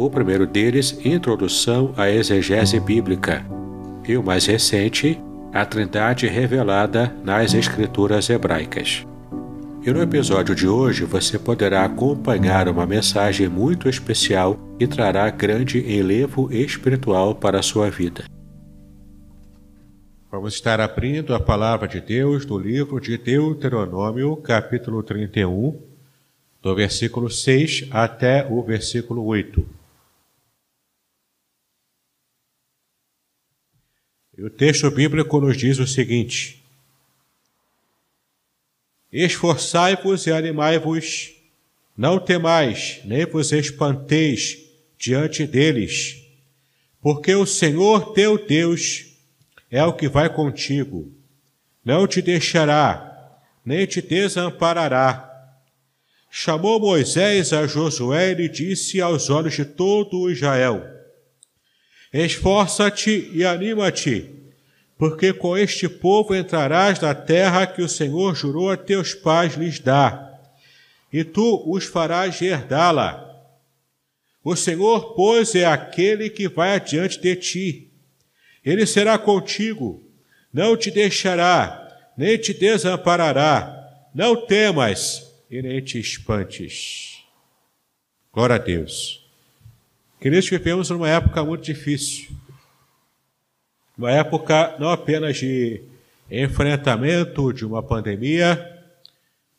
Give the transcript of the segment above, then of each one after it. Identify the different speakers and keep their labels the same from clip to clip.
Speaker 1: o primeiro deles, Introdução à Exegese Bíblica, e o mais recente, A Trindade Revelada nas Escrituras Hebraicas. E no episódio de hoje você poderá acompanhar uma mensagem muito especial e trará grande enlevo espiritual para a sua vida. Vamos estar abrindo a palavra de Deus do livro de Deuteronômio, capítulo 31, do versículo 6 até o versículo 8. E o texto bíblico nos diz o seguinte: Esforçai-vos e animai-vos, não temais, nem vos espanteis diante deles, porque o Senhor teu Deus é o que vai contigo, não te deixará, nem te desamparará. Chamou Moisés a Josué e lhe disse aos olhos de todo Israel: Esforça-te e anima-te, porque com este povo entrarás na terra que o Senhor jurou a teus pais lhes dar, e tu os farás herdá-la. O Senhor, pois, é aquele que vai adiante de ti. Ele será contigo, não te deixará, nem te desamparará. Não temas e nem te espantes. Glória a Deus. Queridos, vivemos numa época muito difícil. Uma época não apenas de enfrentamento de uma pandemia,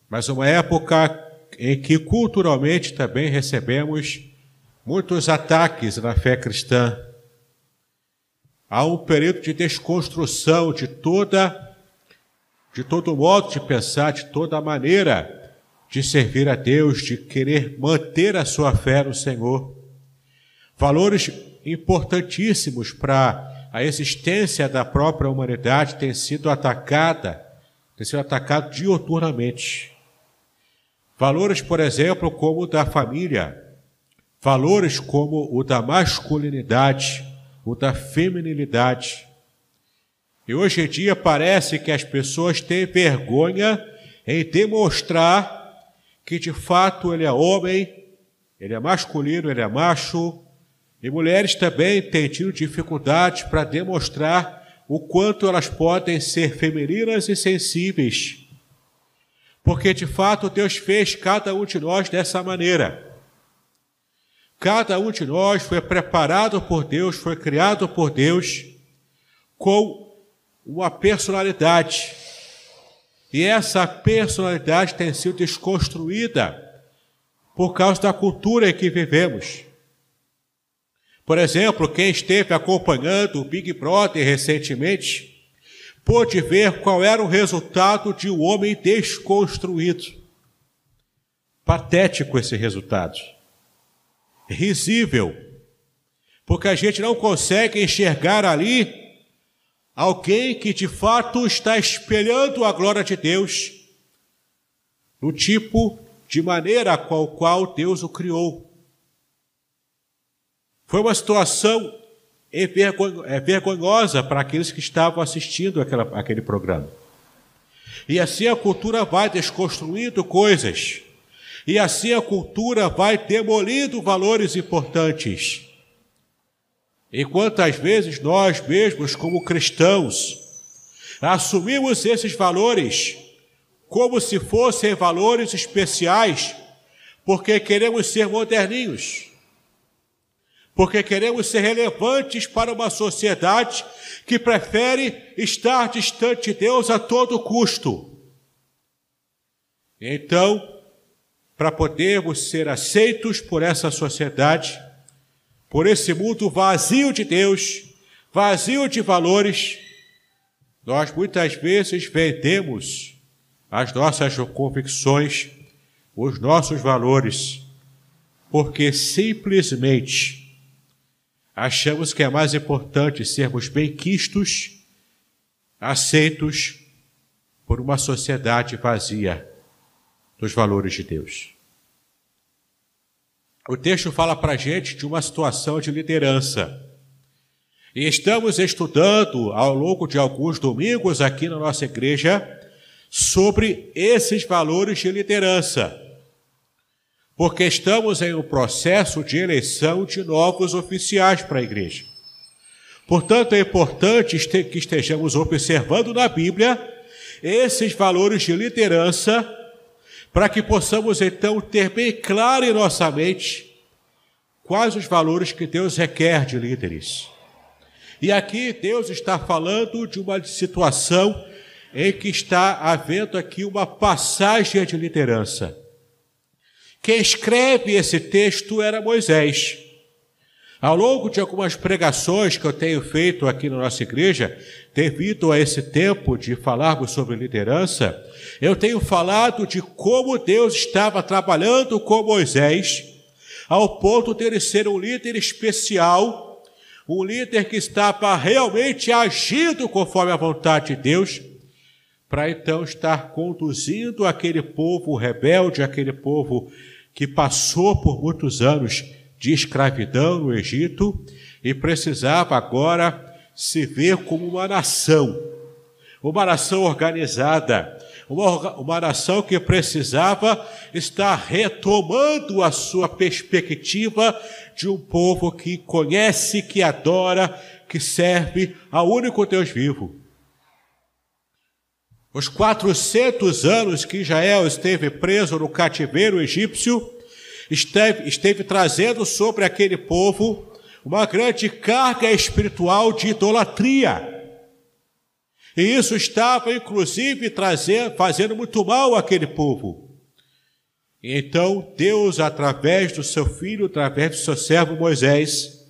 Speaker 1: mas uma época em que culturalmente também recebemos muitos ataques na fé cristã. Há um período de desconstrução de toda de todo modo de pensar, de toda maneira de servir a Deus, de querer manter a sua fé no Senhor. Valores importantíssimos para a existência da própria humanidade têm sido atacada, têm sido atacado dioturnamente. Valores, por exemplo, como o da família, valores como o da masculinidade, o da feminilidade. E hoje em dia parece que as pessoas têm vergonha em demonstrar que de fato ele é homem, ele é masculino, ele é macho, e mulheres também têm tido dificuldades para demonstrar o quanto elas podem ser femininas e sensíveis. Porque de fato Deus fez cada um de nós dessa maneira. Cada um de nós foi preparado por Deus, foi criado por Deus com uma personalidade. E essa personalidade tem sido desconstruída por causa da cultura em que vivemos. Por exemplo, quem esteve acompanhando o Big Brother recentemente pôde ver qual era o resultado de um homem desconstruído. Patético esse resultado. Risível. Porque a gente não consegue enxergar ali alguém que de fato está espelhando a glória de Deus no tipo de maneira com qual Deus o criou. Foi uma situação é vergonhosa para aqueles que estavam assistindo aquela, aquele programa. E assim a cultura vai desconstruindo coisas. E assim a cultura vai demolindo valores importantes. E quantas vezes nós mesmos, como cristãos, assumimos esses valores como se fossem valores especiais, porque queremos ser moderninhos porque queremos ser relevantes para uma sociedade que prefere estar distante de Deus a todo custo. Então, para podermos ser aceitos por essa sociedade, por esse mundo vazio de Deus, vazio de valores, nós muitas vezes vendemos as nossas convicções, os nossos valores, porque simplesmente achamos que é mais importante sermos bem-quistos, aceitos por uma sociedade vazia dos valores de Deus. O texto fala para a gente de uma situação de liderança. E estamos estudando ao longo de alguns domingos aqui na nossa igreja sobre esses valores de liderança. Porque estamos em um processo de eleição de novos oficiais para a igreja. Portanto, é importante que estejamos observando na Bíblia esses valores de liderança, para que possamos então ter bem claro em nossa mente quais os valores que Deus requer de líderes. E aqui Deus está falando de uma situação em que está havendo aqui uma passagem de liderança. Quem escreve esse texto era Moisés. Ao longo de algumas pregações que eu tenho feito aqui na nossa igreja, devido a esse tempo de falarmos sobre liderança, eu tenho falado de como Deus estava trabalhando com Moisés, ao ponto de ele ser um líder especial, um líder que estava realmente agindo conforme a vontade de Deus, para então estar conduzindo aquele povo rebelde, aquele povo que passou por muitos anos de escravidão no Egito e precisava agora se ver como uma nação, uma nação organizada, uma, uma nação que precisava estar retomando a sua perspectiva de um povo que conhece, que adora, que serve ao único Deus vivo. Os 400 anos que Israel esteve preso no cativeiro egípcio, esteve, esteve trazendo sobre aquele povo uma grande carga espiritual de idolatria. E isso estava, inclusive, trazendo, fazendo muito mal àquele povo. Então, Deus, através do seu filho, através do seu servo Moisés,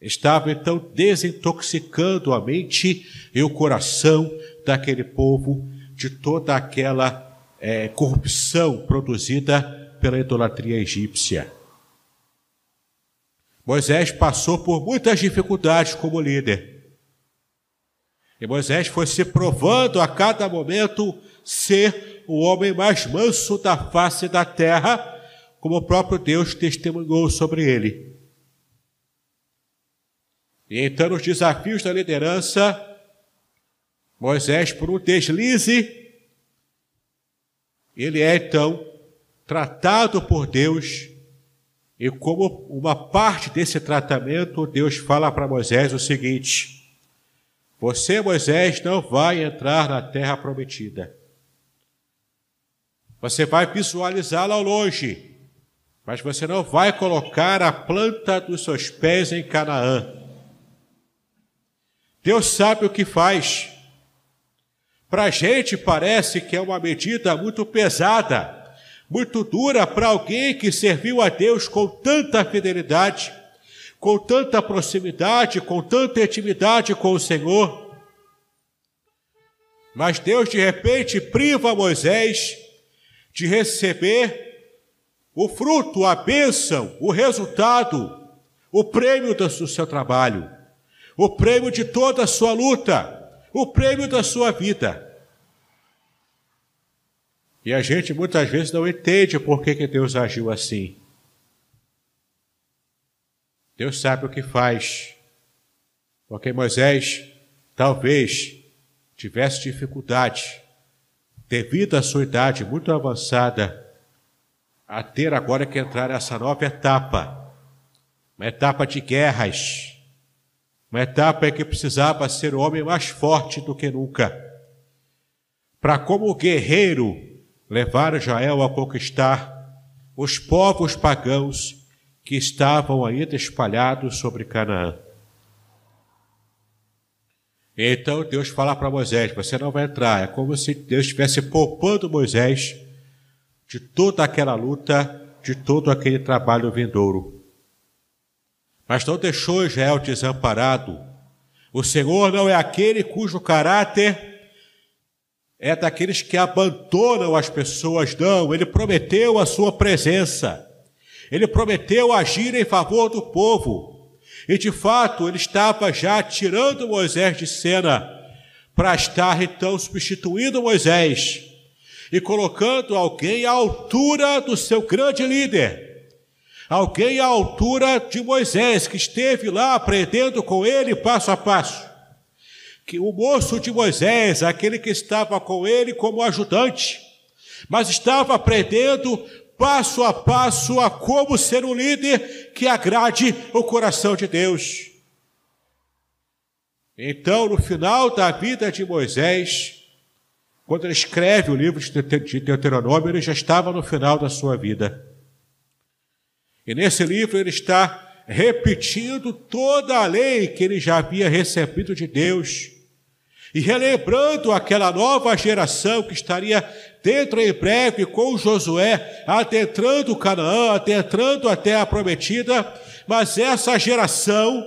Speaker 1: estava então desintoxicando a mente e o coração daquele povo de toda aquela é, corrupção produzida pela idolatria egípcia. Moisés passou por muitas dificuldades como líder. E Moisés foi se provando a cada momento ser o homem mais manso da face da terra, como o próprio Deus testemunhou sobre ele. E então, nos desafios da liderança, Moisés, por um deslize, ele é então tratado por Deus, e como uma parte desse tratamento, Deus fala para Moisés o seguinte: Você, Moisés, não vai entrar na terra prometida. Você vai visualizá-la ao longe, mas você não vai colocar a planta dos seus pés em Canaã. Deus sabe o que faz. Para a gente parece que é uma medida muito pesada, muito dura para alguém que serviu a Deus com tanta fidelidade, com tanta proximidade, com tanta intimidade com o Senhor. Mas Deus de repente priva Moisés de receber o fruto, a bênção, o resultado, o prêmio do seu trabalho, o prêmio de toda a sua luta o prêmio da sua vida. E a gente muitas vezes não entende por que, que Deus agiu assim. Deus sabe o que faz. Porque Moisés talvez tivesse dificuldade, devido à sua idade muito avançada, a ter agora que entrar nessa nova etapa, uma etapa de guerras, uma etapa em que precisava ser o homem mais forte do que nunca. Para, como guerreiro, levar Israel a conquistar os povos pagãos que estavam ainda espalhados sobre Canaã. Então Deus fala para Moisés: Você não vai entrar. É como se Deus estivesse poupando Moisés de toda aquela luta, de todo aquele trabalho vindouro. Mas não deixou Israel desamparado. O Senhor não é aquele cujo caráter é daqueles que abandonam as pessoas, não. Ele prometeu a sua presença. Ele prometeu agir em favor do povo. E de fato, ele estava já tirando Moisés de cena para estar então substituindo Moisés e colocando alguém à altura do seu grande líder. Alguém à altura de Moisés, que esteve lá aprendendo com ele passo a passo. Que o moço de Moisés, aquele que estava com ele como ajudante, mas estava aprendendo passo a passo a como ser um líder que agrade o coração de Deus. Então, no final da vida de Moisés, quando ele escreve o livro de Deuteronômio, ele já estava no final da sua vida. E nesse livro ele está repetindo toda a lei que ele já havia recebido de Deus. E relembrando aquela nova geração que estaria dentro em breve com Josué, adentrando Canaã, adentrando a prometida, mas essa geração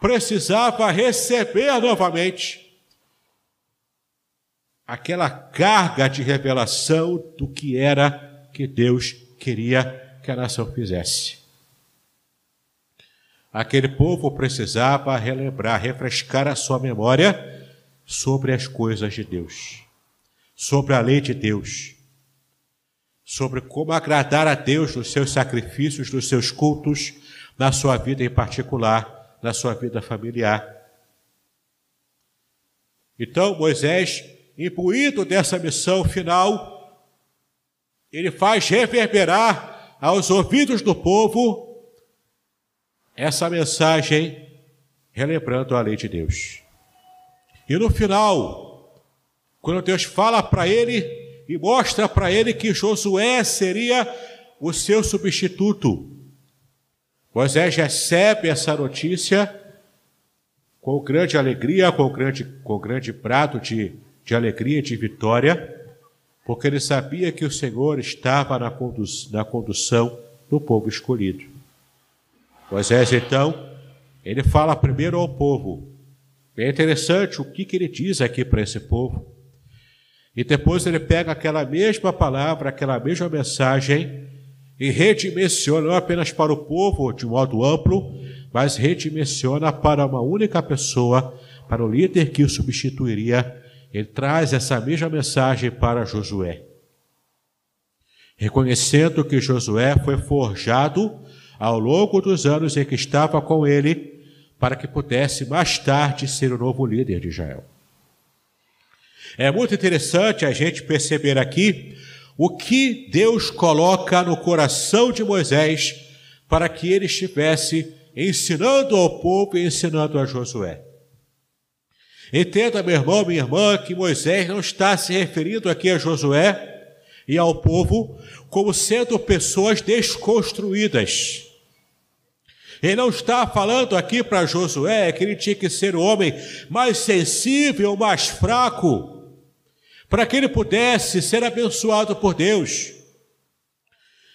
Speaker 1: precisava receber novamente aquela carga de revelação do que era que Deus queria que a nação fizesse. Aquele povo precisava relembrar, refrescar a sua memória sobre as coisas de Deus, sobre a lei de Deus, sobre como agradar a Deus nos seus sacrifícios, nos seus cultos, na sua vida em particular, na sua vida familiar. Então, Moisés, imbuído dessa missão final, ele faz reverberar aos ouvidos do povo essa mensagem, relembrando a lei de Deus. E no final, quando Deus fala para ele e mostra para ele que Josué seria o seu substituto, Moisés recebe essa notícia com grande alegria, com grande, com grande prato de, de alegria e de vitória, porque ele sabia que o Senhor estava na, na condução do povo escolhido. Moisés, então, ele fala primeiro ao povo: é interessante o que, que ele diz aqui para esse povo. E depois ele pega aquela mesma palavra, aquela mesma mensagem e redimensiona não apenas para o povo de modo amplo, mas redimensiona para uma única pessoa, para o líder que o substituiria. Ele traz essa mesma mensagem para Josué. Reconhecendo que Josué foi forjado ao longo dos anos em que estava com ele para que pudesse mais tarde ser o novo líder de Israel. É muito interessante a gente perceber aqui o que Deus coloca no coração de Moisés para que ele estivesse ensinando ao povo e ensinando a Josué. Entenda, meu irmão, minha irmã, que Moisés não está se referindo aqui a Josué e ao povo como sendo pessoas desconstruídas ele não está falando aqui para Josué que ele tinha que ser o homem mais sensível, mais fraco, para que ele pudesse ser abençoado por Deus.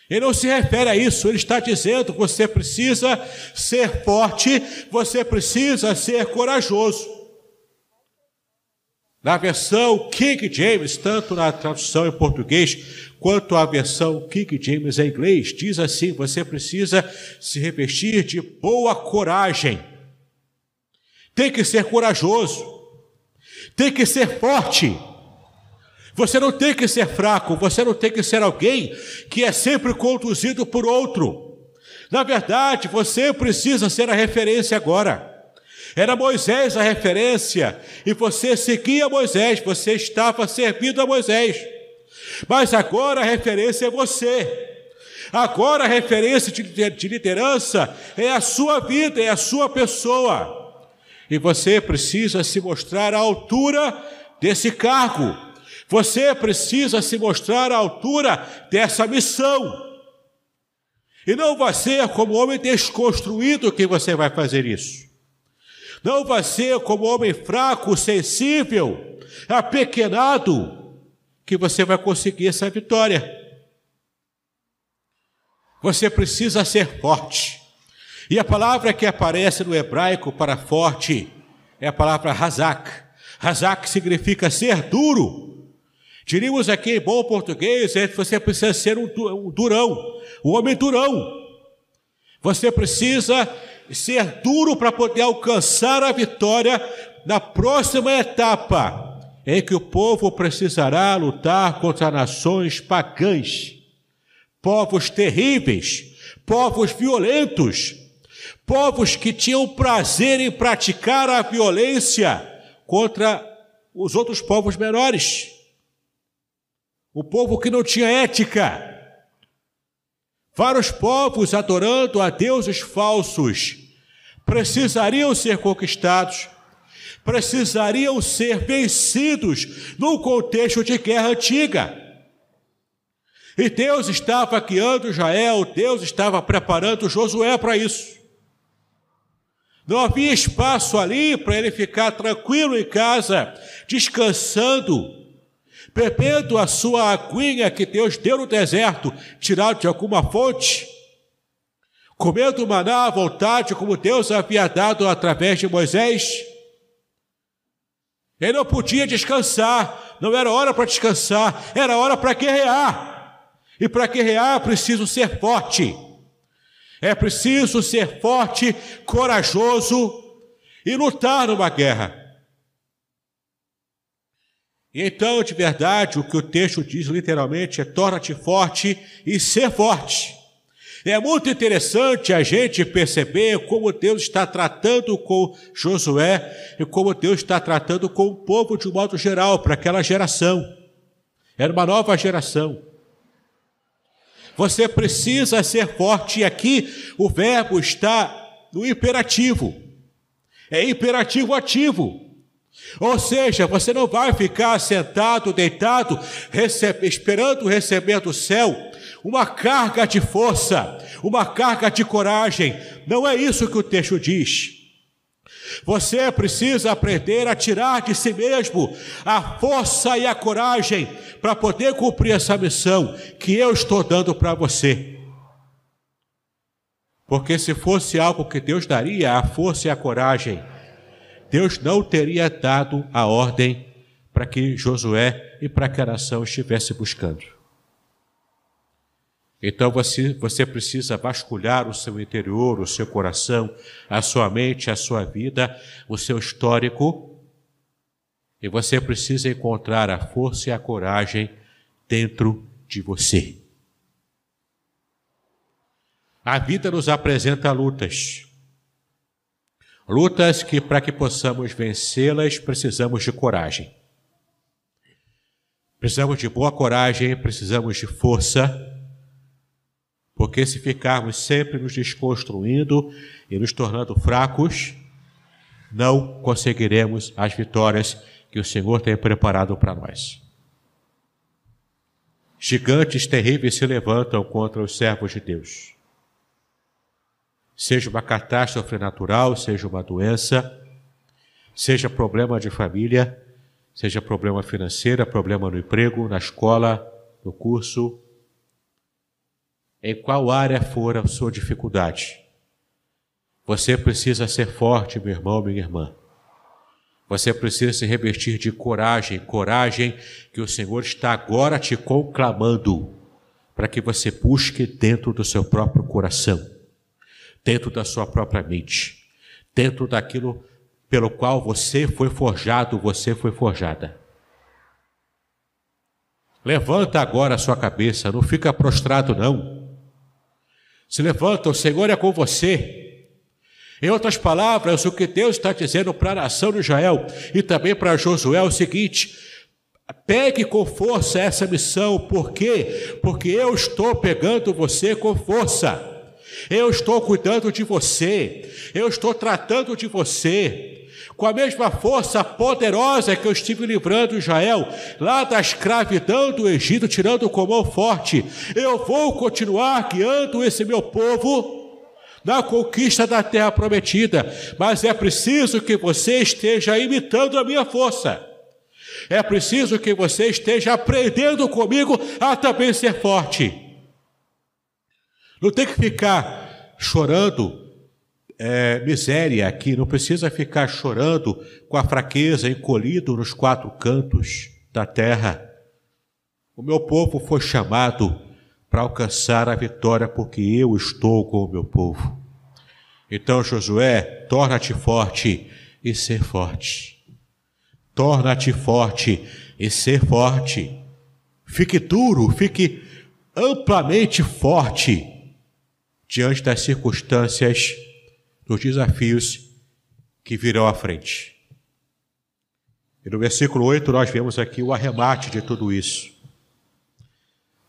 Speaker 1: Ele não se refere a isso, ele está dizendo que você precisa ser forte, você precisa ser corajoso. Na versão King James, tanto na tradução em português quanto a versão King James em inglês, diz assim: você precisa se revestir de boa coragem. Tem que ser corajoso. Tem que ser forte. Você não tem que ser fraco, você não tem que ser alguém que é sempre conduzido por outro. Na verdade, você precisa ser a referência agora. Era Moisés a referência, e você seguia Moisés, você estava servindo a Moisés. Mas agora a referência é você. Agora a referência de liderança é a sua vida, é a sua pessoa. E você precisa se mostrar à altura desse cargo. Você precisa se mostrar à altura dessa missão. E não vai ser como homem desconstruído que você vai fazer isso. Não vai ser como homem fraco, sensível, apequenado, que você vai conseguir essa vitória. Você precisa ser forte. E a palavra que aparece no hebraico para forte é a palavra razak. Razak significa ser duro. Diríamos aqui em bom português, é você precisa ser um durão, um homem durão. Você precisa ser duro para poder alcançar a vitória na próxima etapa, em que o povo precisará lutar contra nações pagãs, povos terríveis, povos violentos, povos que tinham prazer em praticar a violência contra os outros povos menores. O povo que não tinha ética, Vários povos adorando a deuses falsos precisariam ser conquistados, precisariam ser vencidos num contexto de guerra antiga. E Deus estava guiando Israel, Deus estava preparando Josué para isso. Não havia espaço ali para ele ficar tranquilo em casa, descansando, bebendo a sua aguinha que Deus deu no deserto, tirado de alguma fonte, comendo maná à vontade, como Deus havia dado através de Moisés. Ele não podia descansar, não era hora para descansar, era hora para guerrear. E para guerrear preciso ser forte. É preciso ser forte, corajoso e lutar numa guerra. Então, de verdade, o que o texto diz literalmente é torna-te forte e ser forte. É muito interessante a gente perceber como Deus está tratando com Josué e como Deus está tratando com o povo de um modo geral, para aquela geração. Era uma nova geração. Você precisa ser forte, e aqui o verbo está no imperativo. É imperativo ativo. Ou seja, você não vai ficar sentado, deitado, recebe, esperando receber do céu uma carga de força, uma carga de coragem. Não é isso que o texto diz. Você precisa aprender a tirar de si mesmo a força e a coragem para poder cumprir essa missão que eu estou dando para você. Porque se fosse algo que Deus daria, a força e a coragem, Deus não teria dado a ordem para que Josué e para que a nação estivesse buscando. Então você, você precisa vasculhar o seu interior, o seu coração, a sua mente, a sua vida, o seu histórico, e você precisa encontrar a força e a coragem dentro de você. A vida nos apresenta lutas. Lutas que, para que possamos vencê-las, precisamos de coragem. Precisamos de boa coragem, precisamos de força, porque se ficarmos sempre nos desconstruindo e nos tornando fracos, não conseguiremos as vitórias que o Senhor tem preparado para nós. Gigantes terríveis se levantam contra os servos de Deus seja uma catástrofe natural, seja uma doença, seja problema de família, seja problema financeiro, problema no emprego, na escola, no curso, em qual área for a sua dificuldade. Você precisa ser forte, meu irmão, minha irmã. Você precisa se revestir de coragem, coragem que o Senhor está agora te conclamando, para que você busque dentro do seu próprio coração dentro da sua própria mente, dentro daquilo pelo qual você foi forjado, você foi forjada. Levanta agora a sua cabeça, não fica prostrado, não. Se levanta, o Senhor é com você. Em outras palavras, o que Deus está dizendo para a nação de Israel e também para Josué é o seguinte: pegue com força essa missão, por quê? Porque eu estou pegando você com força. Eu estou cuidando de você, eu estou tratando de você, com a mesma força poderosa que eu estive livrando Israel lá da escravidão do Egito, tirando com mão forte, eu vou continuar guiando esse meu povo na conquista da terra prometida, mas é preciso que você esteja imitando a minha força. É preciso que você esteja aprendendo comigo a também ser forte. Não tem que ficar chorando é, miséria aqui, não precisa ficar chorando com a fraqueza, encolhido nos quatro cantos da terra. O meu povo foi chamado para alcançar a vitória, porque eu estou com o meu povo. Então, Josué, torna-te forte e ser forte. Torna-te forte e ser forte. Fique duro, fique amplamente forte diante das circunstâncias dos desafios que virão à frente. E no versículo 8 nós vemos aqui o arremate de tudo isso.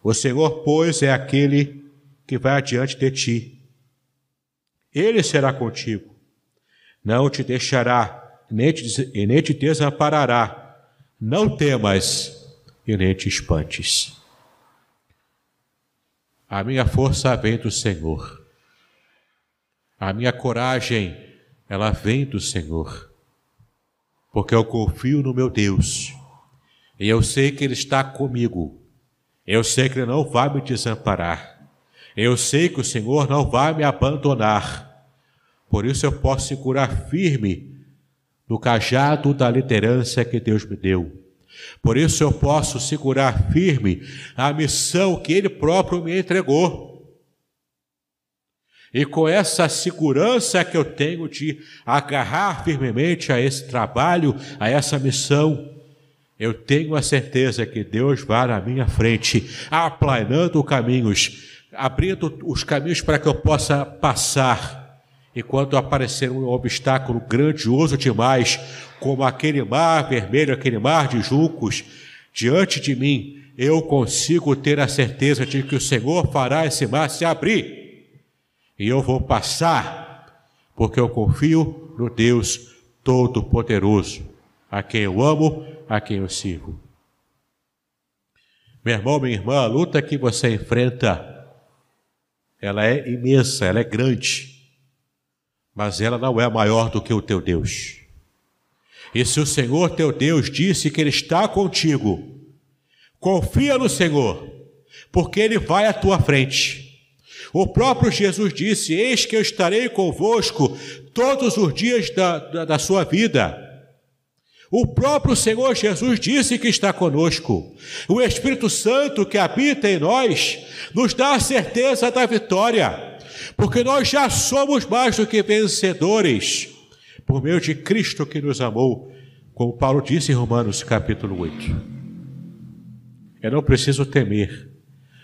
Speaker 1: O Senhor, pois, é aquele que vai adiante de ti. Ele será contigo. Não te deixará, nem te, e nem te desamparará. Não temas e nem te espantes. A minha força vem do Senhor. A minha coragem, ela vem do Senhor, porque eu confio no meu Deus, e eu sei que Ele está comigo, eu sei que Ele não vai me desamparar, eu sei que o Senhor não vai me abandonar, por isso eu posso segurar firme no cajado da liderança que Deus me deu. Por isso eu posso segurar firme a missão que Ele próprio me entregou. E com essa segurança que eu tenho de agarrar firmemente a esse trabalho, a essa missão, eu tenho a certeza que Deus vai na minha frente, aplanando caminhos, abrindo os caminhos para que eu possa passar. E quando aparecer um obstáculo grandioso demais, como aquele mar vermelho, aquele mar de juncos, diante de mim, eu consigo ter a certeza de que o Senhor fará esse mar se abrir e eu vou passar, porque eu confio no Deus Todo-Poderoso, a quem eu amo, a quem eu sirvo. Meu irmão, minha irmã, a luta que você enfrenta, ela é imensa, ela é grande, mas ela não é maior do que o teu Deus. E se o Senhor teu Deus disse que Ele está contigo, confia no Senhor, porque Ele vai à tua frente o próprio Jesus disse: Eis que eu estarei convosco todos os dias da, da, da sua vida. O próprio Senhor Jesus disse que está conosco. O Espírito Santo que habita em nós nos dá a certeza da vitória, porque nós já somos mais do que vencedores por meio de Cristo que nos amou, como Paulo disse em Romanos capítulo 8. Eu não preciso temer,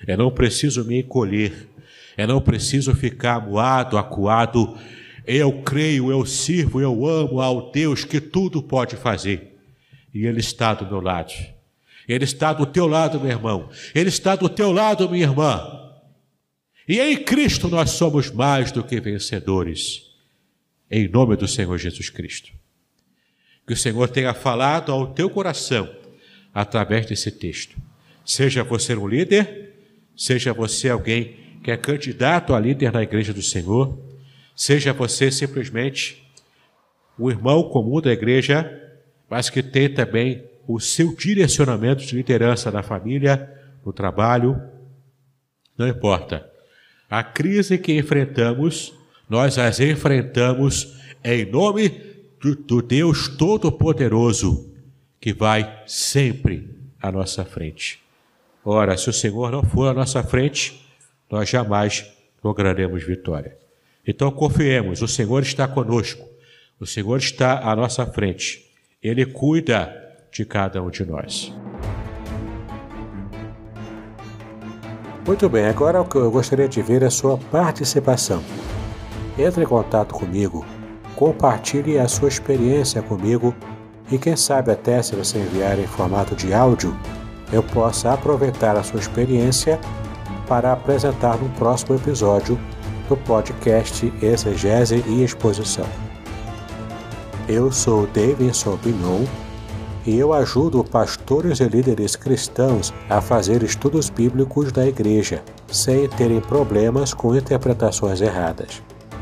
Speaker 1: eu não preciso me encolher, eu não preciso ficar moado, acuado. Eu creio, eu sirvo, eu amo ao Deus que tudo pode fazer. E Ele está do meu lado. Ele está do teu lado, meu irmão. Ele está do teu lado, minha irmã. E em Cristo nós somos mais do que vencedores. Em nome do Senhor Jesus Cristo. Que o Senhor tenha falado ao teu coração através desse texto. Seja você um líder, seja você alguém que é candidato a líder na igreja do Senhor, seja você simplesmente um irmão comum da igreja, mas que tem também o seu direcionamento de liderança na família, no trabalho, não importa. A crise que enfrentamos, nós as enfrentamos em nome do, do Deus Todo-Poderoso, que vai sempre à nossa frente. Ora, se o Senhor não for à nossa frente, nós jamais lograremos vitória. Então confiemos, o Senhor está conosco, o Senhor está à nossa frente, Ele cuida de cada um de nós.
Speaker 2: Muito bem, agora eu gostaria de ver é a sua participação. Entre em contato comigo, compartilhe a sua experiência comigo e quem sabe até se você enviar em formato de áudio, eu possa aproveitar a sua experiência para apresentar no próximo episódio do podcast Exegese e Exposição. Eu sou Davidson Pignon e eu ajudo pastores e líderes cristãos a fazer estudos bíblicos da igreja, sem terem problemas com interpretações erradas.